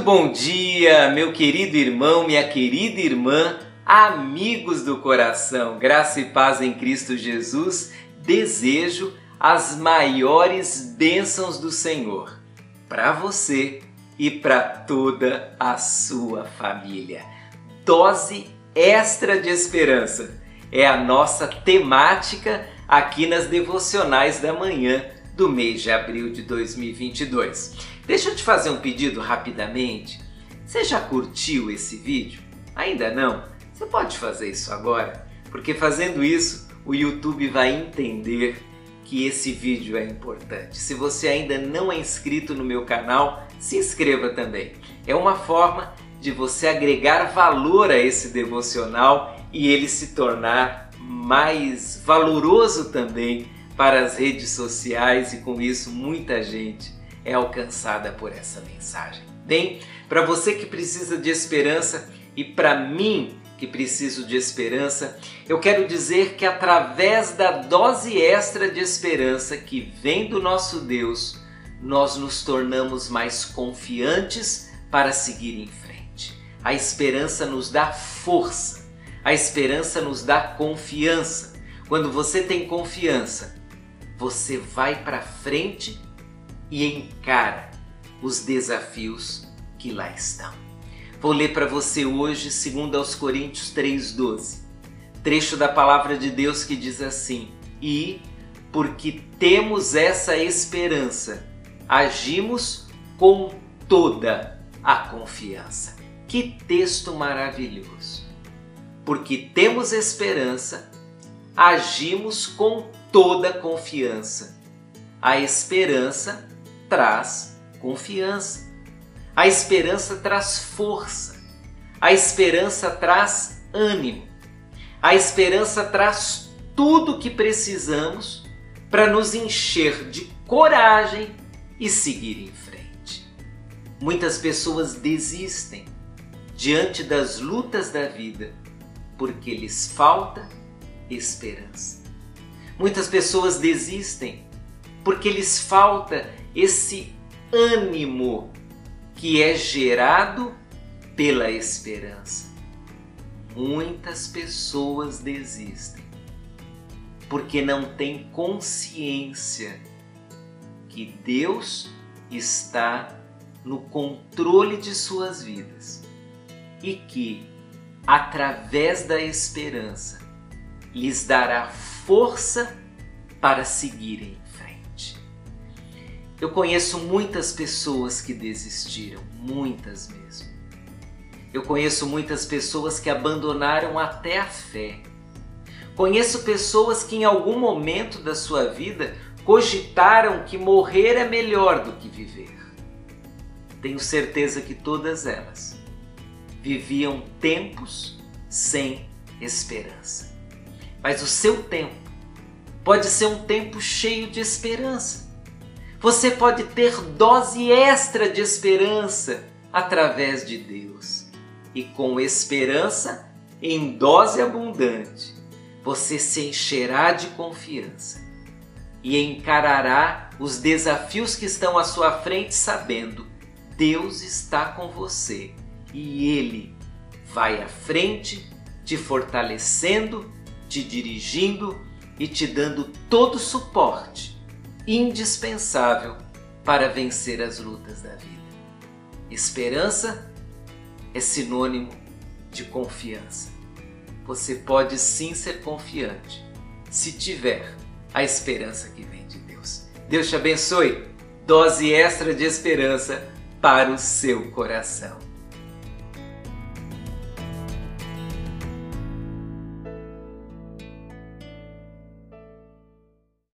bom dia, meu querido irmão, minha querida irmã, amigos do coração, graça e paz em Cristo Jesus. Desejo as maiores bênçãos do Senhor para você e para toda a sua família. Dose extra de esperança é a nossa temática aqui nas devocionais da manhã do mês de abril de 2022. Deixa eu te fazer um pedido rapidamente. Você já curtiu esse vídeo? Ainda não? Você pode fazer isso agora, porque fazendo isso o YouTube vai entender que esse vídeo é importante. Se você ainda não é inscrito no meu canal, se inscreva também. É uma forma de você agregar valor a esse devocional e ele se tornar mais valoroso também para as redes sociais e com isso muita gente é alcançada por essa mensagem. Bem, para você que precisa de esperança e para mim que preciso de esperança, eu quero dizer que através da dose extra de esperança que vem do nosso Deus, nós nos tornamos mais confiantes para seguir em frente. A esperança nos dá força, a esperança nos dá confiança. Quando você tem confiança, você vai para frente e encara os desafios que lá estão. Vou ler para você hoje, segundo aos Coríntios 3:12. Trecho da palavra de Deus que diz assim: "E porque temos essa esperança, agimos com toda a confiança." Que texto maravilhoso! Porque temos esperança, agimos com toda confiança. A esperança traz confiança. A esperança traz força. A esperança traz ânimo. A esperança traz tudo o que precisamos para nos encher de coragem e seguir em frente. Muitas pessoas desistem diante das lutas da vida porque lhes falta esperança. Muitas pessoas desistem porque lhes falta esse ânimo que é gerado pela esperança. Muitas pessoas desistem porque não têm consciência que Deus está no controle de suas vidas e que, através da esperança, lhes dará força para seguirem em frente. Eu conheço muitas pessoas que desistiram, muitas mesmo. Eu conheço muitas pessoas que abandonaram até a fé. Conheço pessoas que em algum momento da sua vida cogitaram que morrer é melhor do que viver. Tenho certeza que todas elas viviam tempos sem esperança mas o seu tempo pode ser um tempo cheio de esperança. Você pode ter dose extra de esperança através de Deus. E com esperança em dose abundante, você se encherá de confiança e encarará os desafios que estão à sua frente sabendo Deus está com você e Ele vai à frente, te fortalecendo te dirigindo e te dando todo o suporte indispensável para vencer as lutas da vida. Esperança é sinônimo de confiança. Você pode sim ser confiante se tiver a esperança que vem de Deus. Deus te abençoe. Dose extra de esperança para o seu coração.